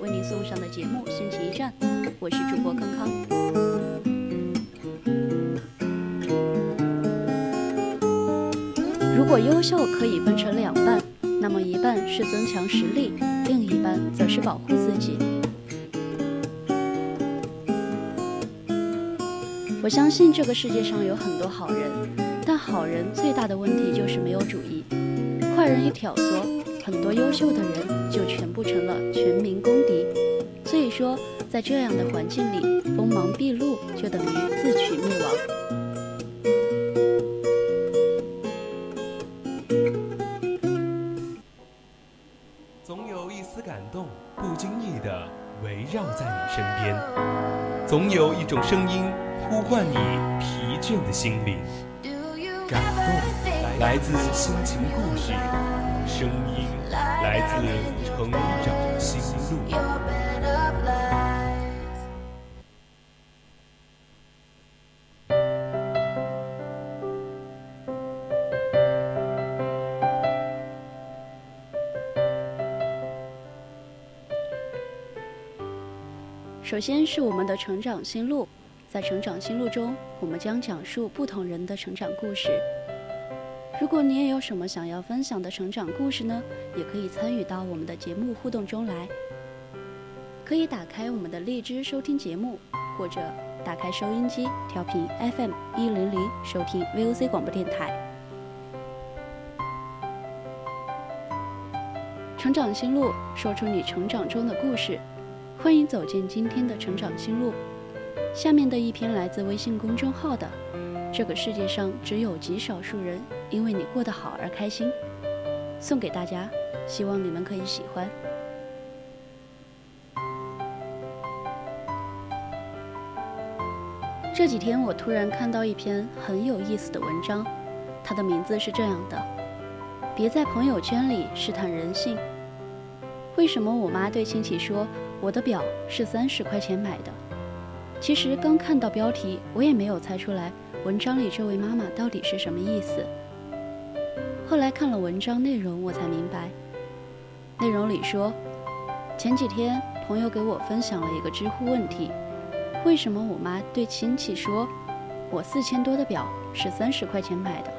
为您送上的节目《心情驿站》，我是主播康康。如果优秀可以分成两半，那么一半是增强实力，另一半则是保护自己。我相信这个世界上有很多好人，但好人最大的问题就是没有主义。坏人一挑唆，很多优秀的人就全部成了全民公敌。所以说，在这样的环境里，锋芒毕露就等于自取灭亡。总有一丝感动，不经意的围绕在你身边；总有一种声音呼唤你疲倦的心灵。感动来自心情故事，声音来自成长心路。首先是我们的成长心路，在成长心路中，我们将讲述不同人的成长故事。如果你也有什么想要分享的成长故事呢，也可以参与到我们的节目互动中来。可以打开我们的荔枝收听节目，或者打开收音机调频 FM 一零零收听 VOC 广播电台。成长心路，说出你成长中的故事。欢迎走进今天的成长心路。下面的一篇来自微信公众号的《这个世界上只有极少数人因为你过得好而开心》，送给大家，希望你们可以喜欢。这几天我突然看到一篇很有意思的文章，它的名字是这样的：别在朋友圈里试探人性。为什么我妈对亲戚说我的表是三十块钱买的？其实刚看到标题，我也没有猜出来文章里这位妈妈到底是什么意思。后来看了文章内容，我才明白，内容里说，前几天朋友给我分享了一个知乎问题：为什么我妈对亲戚说我四千多的表是三十块钱买的？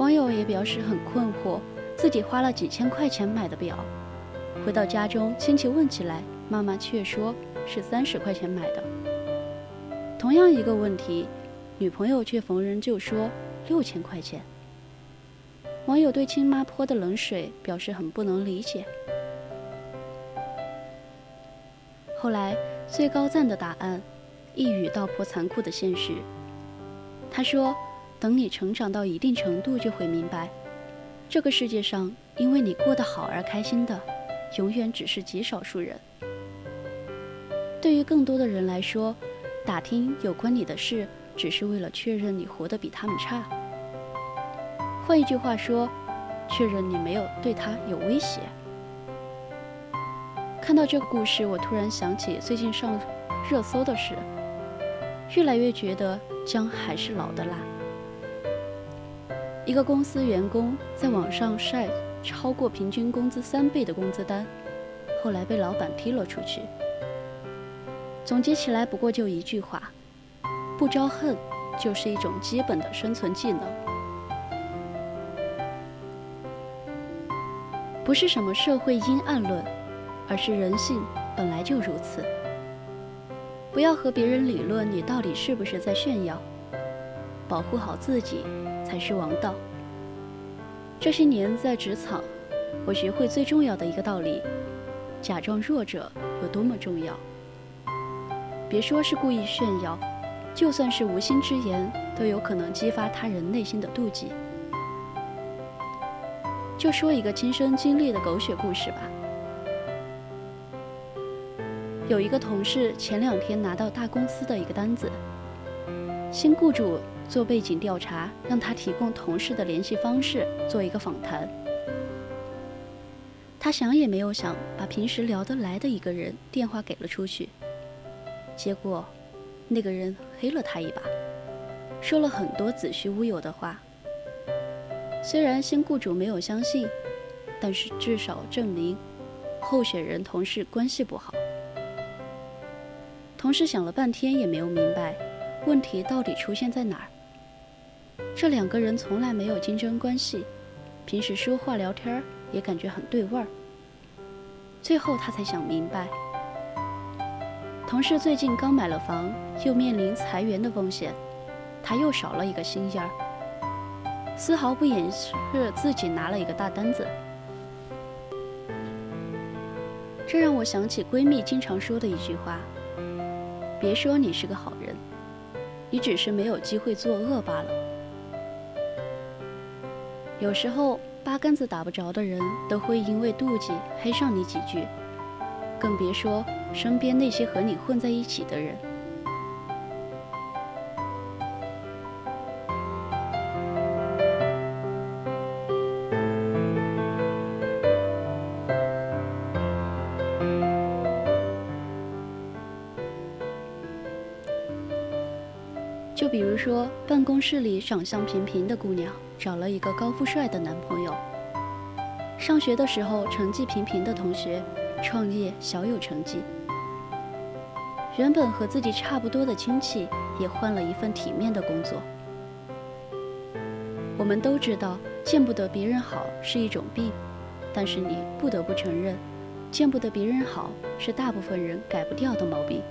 网友也表示很困惑。自己花了几千块钱买的表，回到家中，亲戚问起来，妈妈却说是三十块钱买的。同样一个问题，女朋友却逢人就说六千块钱。网友对亲妈泼的冷水表示很不能理解。后来最高赞的答案，一语道破残酷的现实。他说：“等你成长到一定程度，就会明白。”这个世界上，因为你过得好而开心的，永远只是极少数人。对于更多的人来说，打听有关你的事，只是为了确认你活得比他们差。换一句话说，确认你没有对他有威胁。看到这个故事，我突然想起最近上热搜的事，越来越觉得姜还是老的辣。一个公司员工在网上晒超过平均工资三倍的工资单，后来被老板踢了出去。总结起来，不过就一句话：不招恨，就是一种基本的生存技能。不是什么社会阴暗论，而是人性本来就如此。不要和别人理论你到底是不是在炫耀，保护好自己才是王道。这些年在职场，我学会最重要的一个道理：假装弱者有多么重要。别说是故意炫耀，就算是无心之言，都有可能激发他人内心的妒忌。就说一个亲身经历的狗血故事吧。有一个同事前两天拿到大公司的一个单子，新雇主做背景调查，让他提供同事的联系方式做一个访谈。他想也没有想，把平时聊得来的一个人电话给了出去。结果，那个人黑了他一把，说了很多子虚乌有的话。虽然新雇主没有相信，但是至少证明候选人同事关系不好。同事想了半天也没有明白问题到底出现在哪儿。这两个人从来没有竞争关系，平时说话聊天也感觉很对味儿。最后他才想明白。同事最近刚买了房，又面临裁员的风险，他又少了一个心眼儿，丝毫不掩饰自己拿了一个大单子。这让我想起闺蜜经常说的一句话：“别说你是个好人，你只是没有机会作恶罢了。”有时候八竿子打不着的人都会因为妒忌黑上你几句。更别说身边那些和你混在一起的人。就比如说，办公室里长相平平的姑娘找了一个高富帅的男朋友；上学的时候成绩平平的同学。创业小有成绩，原本和自己差不多的亲戚也换了一份体面的工作。我们都知道，见不得别人好是一种病，但是你不得不承认，见不得别人好是大部分人改不掉的毛病。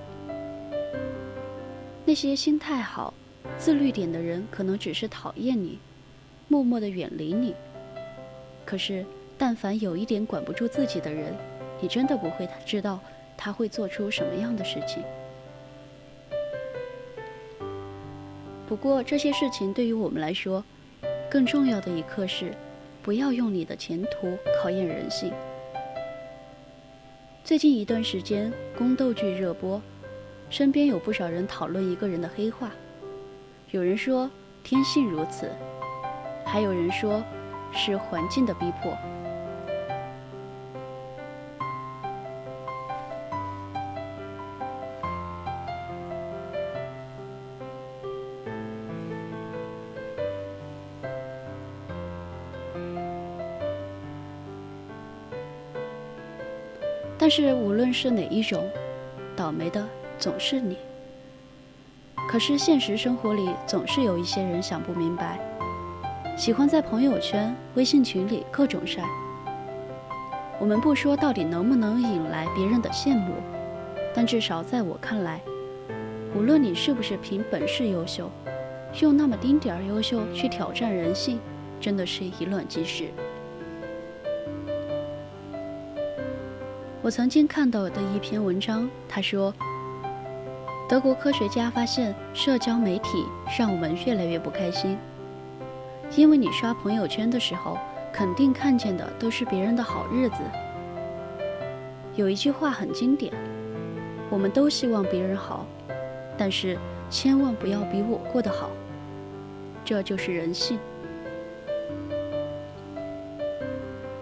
那些心态好、自律点的人，可能只是讨厌你，默默的远离你。可是，但凡有一点管不住自己的人，你真的不会知道他会做出什么样的事情。不过这些事情对于我们来说，更重要的一课是，不要用你的前途考验人性。最近一段时间宫斗剧热播，身边有不少人讨论一个人的黑化，有人说天性如此，还有人说是环境的逼迫。但是无论是哪一种，倒霉的总是你。可是现实生活里总是有一些人想不明白，喜欢在朋友圈、微信群里各种晒。我们不说到底能不能引来别人的羡慕，但至少在我看来，无论你是不是凭本事优秀，用那么丁点儿优秀去挑战人性，真的是以卵击石。我曾经看到的一篇文章，他说，德国科学家发现，社交媒体让我们越来越不开心，因为你刷朋友圈的时候，肯定看见的都是别人的好日子。有一句话很经典，我们都希望别人好，但是千万不要比我过得好，这就是人性。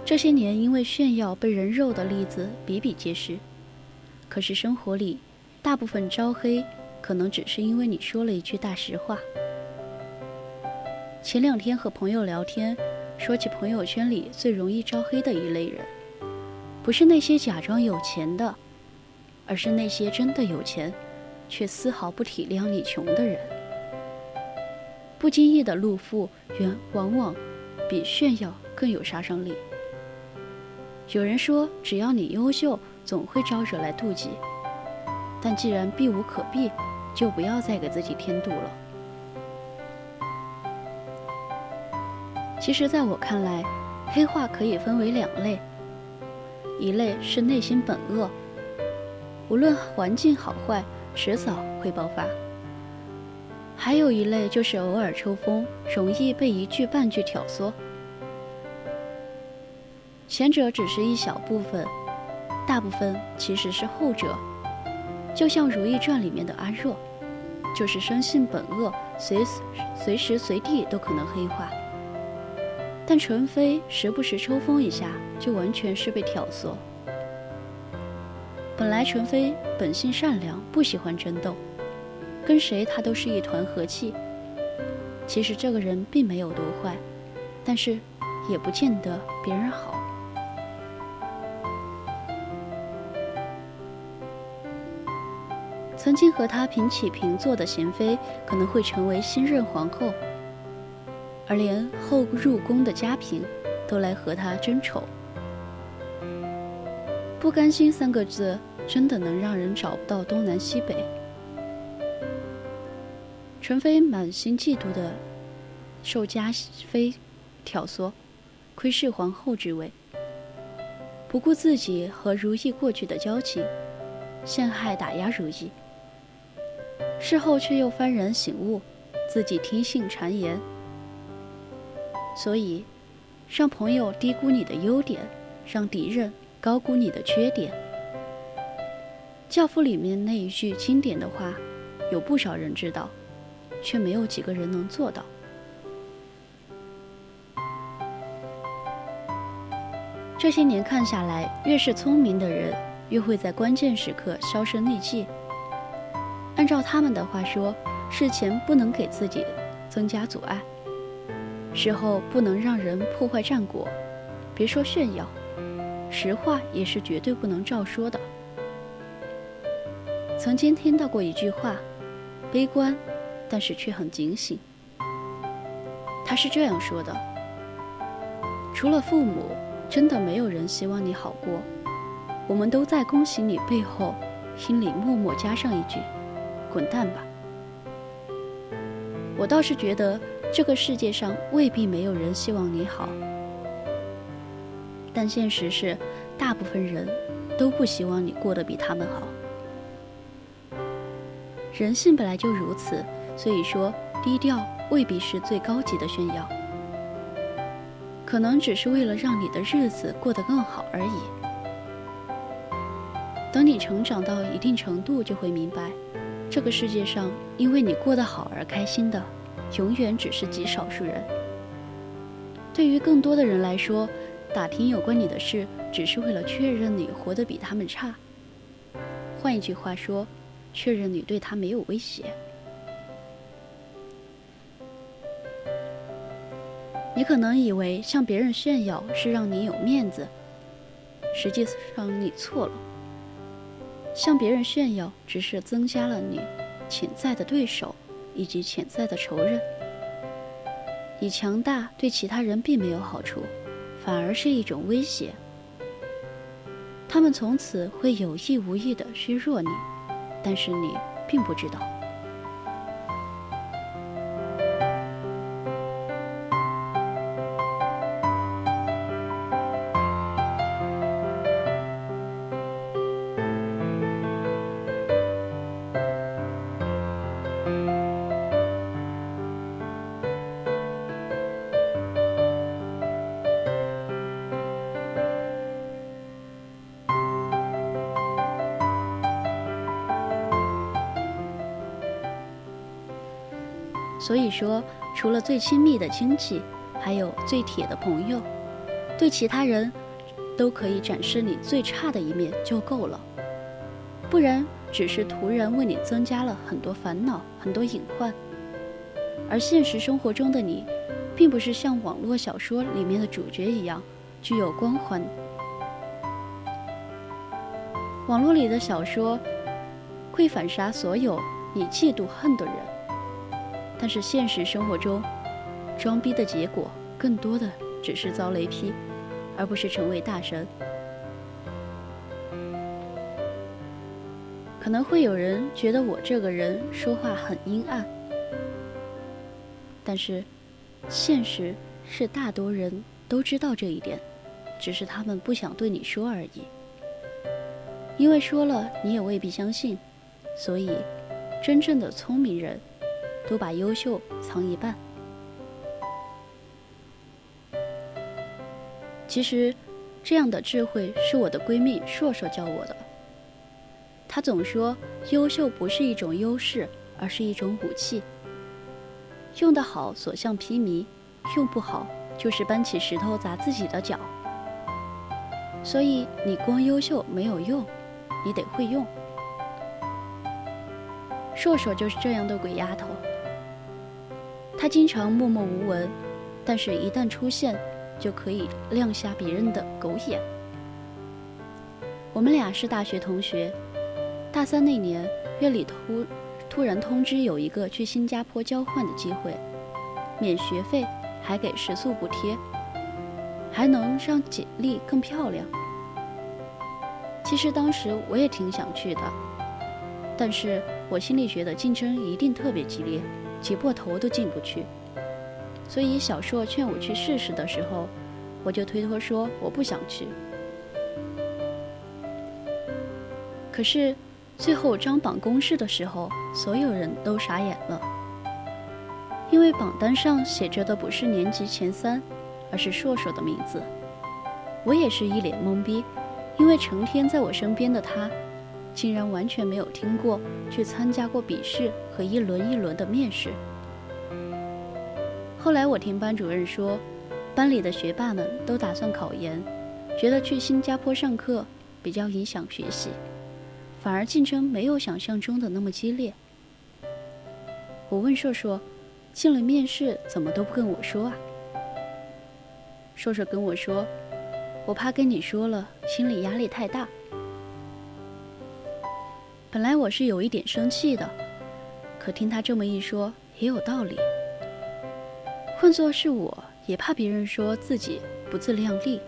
这些年，因为炫耀被人肉的例子比比皆是。可是生活里，大部分招黑，可能只是因为你说了一句大实话。前两天和朋友聊天，说起朋友圈里最容易招黑的一类人，不是那些假装有钱的，而是那些真的有钱，却丝毫不体谅你穷的人。不经意的露富，远往往比炫耀更有杀伤力。有人说，只要你优秀，总会招惹来妒忌。但既然避无可避，就不要再给自己添堵了。其实，在我看来，黑化可以分为两类：一类是内心本恶，无论环境好坏，迟早会爆发；还有一类就是偶尔抽风，容易被一句半句挑唆。前者只是一小部分，大部分其实是后者。就像《如懿传》里面的阿若，就是生性本恶，随随时随地都可能黑化。但纯妃时不时抽风一下，就完全是被挑唆。本来纯妃本性善良，不喜欢争斗，跟谁她都是一团和气。其实这个人并没有多坏，但是也不见得别人好。曾经和他平起平坐的贤妃，可能会成为新任皇后。而连后入宫的嘉嫔，都来和他争宠。不甘心三个字，真的能让人找不到东南西北。纯妃满心嫉妒的受嘉妃挑唆，窥视皇后之位，不顾自己和如意过去的交情，陷害打压如意。事后却又幡然醒悟，自己听信谗言。所以，让朋友低估你的优点，让敌人高估你的缺点。《教父》里面那一句经典的话，有不少人知道，却没有几个人能做到。这些年看下来，越是聪明的人，越会在关键时刻销声匿迹。按照他们的话说，事前不能给自己增加阻碍。事后不能让人破坏战果，别说炫耀，实话也是绝对不能照说的。曾经听到过一句话，悲观，但是却很警醒。他是这样说的：除了父母，真的没有人希望你好过。我们都在恭喜你背后，心里默默加上一句：滚蛋吧。我倒是觉得。这个世界上未必没有人希望你好，但现实是，大部分人都不希望你过得比他们好。人性本来就如此，所以说低调未必是最高级的炫耀，可能只是为了让你的日子过得更好而已。等你成长到一定程度，就会明白，这个世界上因为你过得好而开心的。永远只是极少数人。对于更多的人来说，打听有关你的事，只是为了确认你活得比他们差。换一句话说，确认你对他没有威胁。你可能以为向别人炫耀是让你有面子，实际上你错了。向别人炫耀只是增加了你潜在的对手。以及潜在的仇人，你强大对其他人并没有好处，反而是一种威胁。他们从此会有意无意地削弱你，但是你并不知道。所以说，除了最亲密的亲戚，还有最铁的朋友，对其他人都可以展示你最差的一面就够了。不然，只是徒然为你增加了很多烦恼、很多隐患。而现实生活中的你，并不是像网络小说里面的主角一样具有光环。网络里的小说会反杀所有你嫉妒恨的人，但是现实生活中，装逼的结果更多的只是遭雷劈，而不是成为大神。可能会有人觉得我这个人说话很阴暗，但是现实是大多人都知道这一点，只是他们不想对你说而已。因为说了你也未必相信，所以真正的聪明人都把优秀藏一半。其实，这样的智慧是我的闺蜜硕硕教我的。她总说，优秀不是一种优势，而是一种武器。用得好，所向披靡；用不好，就是搬起石头砸自己的脚。所以，你光优秀没有用。你得会用。硕硕就是这样的鬼丫头，他经常默默无闻，但是一旦出现，就可以亮瞎别人的狗眼。我们俩是大学同学，大三那年，院里突突然通知有一个去新加坡交换的机会，免学费，还给食宿补贴，还能让简历更漂亮。其实当时我也挺想去的，但是我心里觉得竞争一定特别激烈，挤破头都进不去。所以小硕劝我去试试的时候，我就推脱说我不想去。可是最后张榜公示的时候，所有人都傻眼了，因为榜单上写着的不是年级前三，而是硕硕的名字。我也是一脸懵逼。因为成天在我身边的他，竟然完全没有听过去参加过笔试和一轮一轮的面试。后来我听班主任说，班里的学霸们都打算考研，觉得去新加坡上课比较影响学习，反而竞争没有想象中的那么激烈。我问硕硕，进了面试怎么都不跟我说啊？硕硕跟我说。我怕跟你说了，心理压力太大。本来我是有一点生气的，可听他这么一说，也有道理。换作是我，也怕别人说自己不自量力，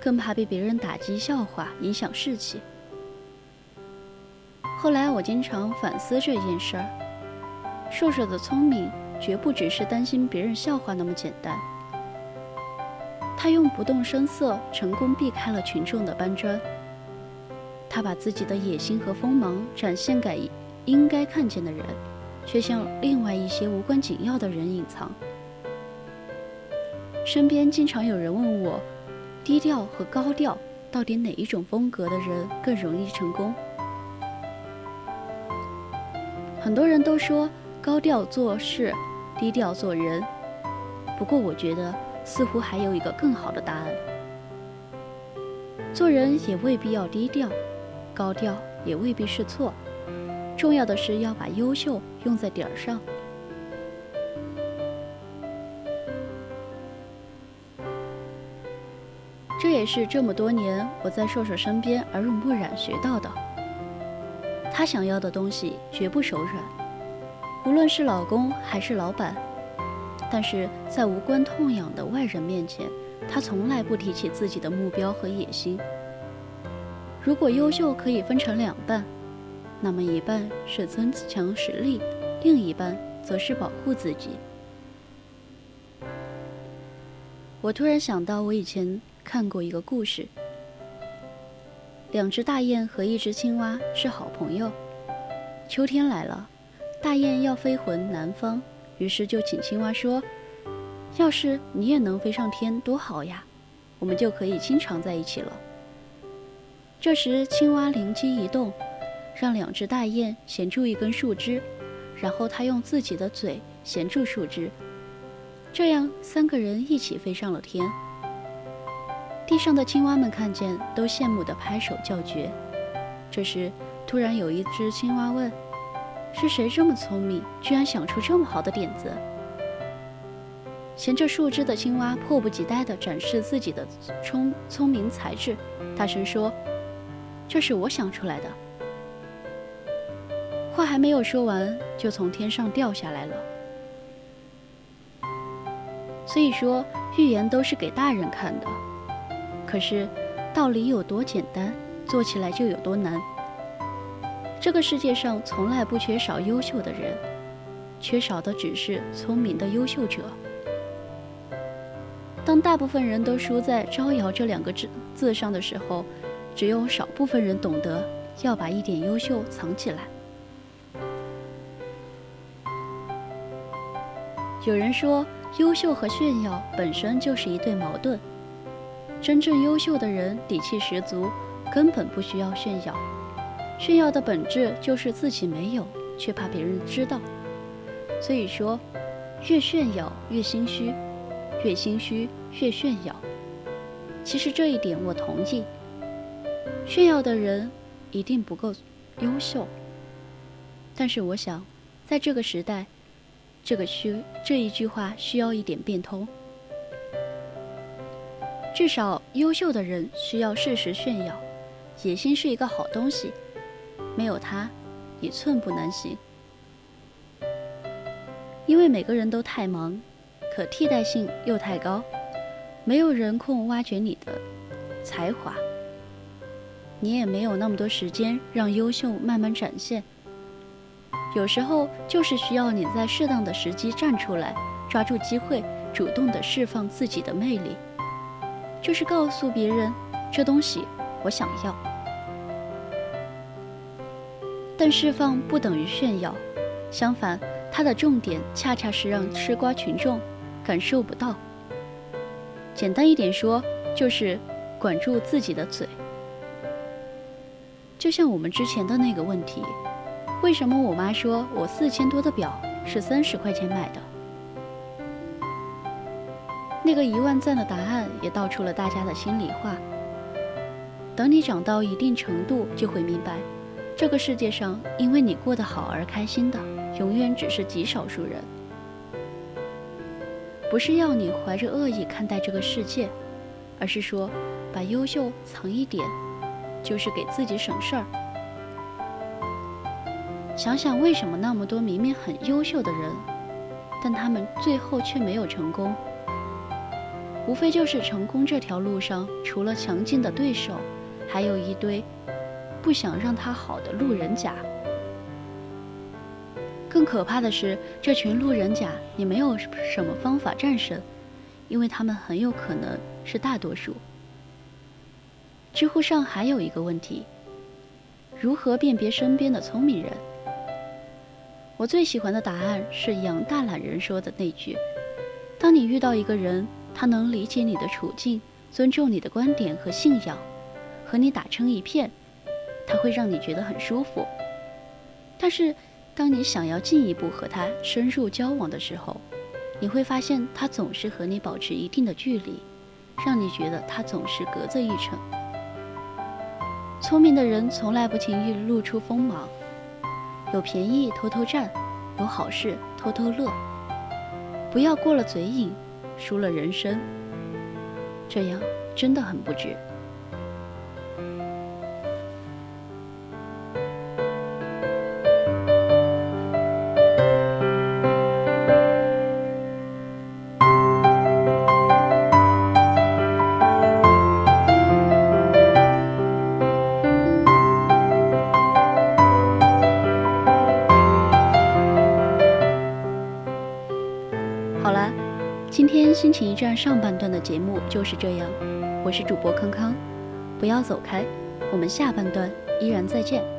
更怕被别人打击、笑话，影响士气。后来我经常反思这件事儿，硕硕的聪明绝不只是担心别人笑话那么简单。他用不动声色成功避开了群众的搬砖。他把自己的野心和锋芒展现给应该看见的人，却向另外一些无关紧要的人隐藏。身边经常有人问我，低调和高调到底哪一种风格的人更容易成功？很多人都说高调做事，低调做人。不过我觉得。似乎还有一个更好的答案：做人也未必要低调，高调也未必是错。重要的是要把优秀用在点儿上。这也是这么多年我在硕硕身边耳濡目染学到的。他想要的东西绝不手软，无论是老公还是老板。但是在无关痛痒的外人面前，他从来不提起自己的目标和野心。如果优秀可以分成两半，那么一半是增强实力，另一半则是保护自己。我突然想到，我以前看过一个故事：两只大雁和一只青蛙是好朋友。秋天来了，大雁要飞回南方。于是就请青蛙说：“要是你也能飞上天，多好呀！我们就可以经常在一起了。”这时，青蛙灵机一动，让两只大雁衔住一根树枝，然后它用自己的嘴衔住树枝，这样三个人一起飞上了天。地上的青蛙们看见，都羡慕地拍手叫绝。这时，突然有一只青蛙问。是谁这么聪明，居然想出这么好的点子？衔着树枝的青蛙迫不及待地展示自己的聪聪明才智，大声说：“这是我想出来的。”话还没有说完，就从天上掉下来了。所以说，寓言都是给大人看的。可是，道理有多简单，做起来就有多难。这个世界上从来不缺少优秀的人，缺少的只是聪明的优秀者。当大部分人都输在“招摇”这两个字字上的时候，只有少部分人懂得要把一点优秀藏起来。有人说，优秀和炫耀本身就是一对矛盾。真正优秀的人底气十足，根本不需要炫耀。炫耀的本质就是自己没有，却怕别人知道。所以说，越炫耀越心虚，越心虚越炫耀。其实这一点我同意。炫耀的人一定不够优秀。但是我想，在这个时代。这个需这一句话需要一点变通，至少优秀的人需要适时炫耀。野心是一个好东西，没有它，你寸步难行。因为每个人都太忙，可替代性又太高，没有人空挖掘你的才华，你也没有那么多时间让优秀慢慢展现。有时候就是需要你在适当的时机站出来，抓住机会，主动的释放自己的魅力，就是告诉别人，这东西我想要。但释放不等于炫耀，相反，它的重点恰恰是让吃瓜群众感受不到。简单一点说，就是管住自己的嘴。就像我们之前的那个问题。为什么我妈说我四千多的表是三十块钱买的？那个一万赞的答案也道出了大家的心里话。等你长到一定程度，就会明白，这个世界上因为你过得好而开心的，永远只是极少数人。不是要你怀着恶意看待这个世界，而是说，把优秀藏一点，就是给自己省事儿。想想为什么那么多明明很优秀的人，但他们最后却没有成功？无非就是成功这条路上，除了强劲的对手，还有一堆不想让他好的路人甲。更可怕的是，这群路人甲，你没有什么方法战胜，因为他们很有可能是大多数。知乎上还有一个问题：如何辨别身边的聪明人？我最喜欢的答案是杨大懒人说的那句：“当你遇到一个人，他能理解你的处境，尊重你的观点和信仰，和你打成一片，他会让你觉得很舒服。但是，当你想要进一步和他深入交往的时候，你会发现他总是和你保持一定的距离，让你觉得他总是隔着一层。聪明的人从来不轻易露出锋芒。”有便宜偷偷占，有好事偷偷乐，不要过了嘴瘾，输了人生，这样真的很不值。上半段的节目就是这样，我是主播康康，不要走开，我们下半段依然再见。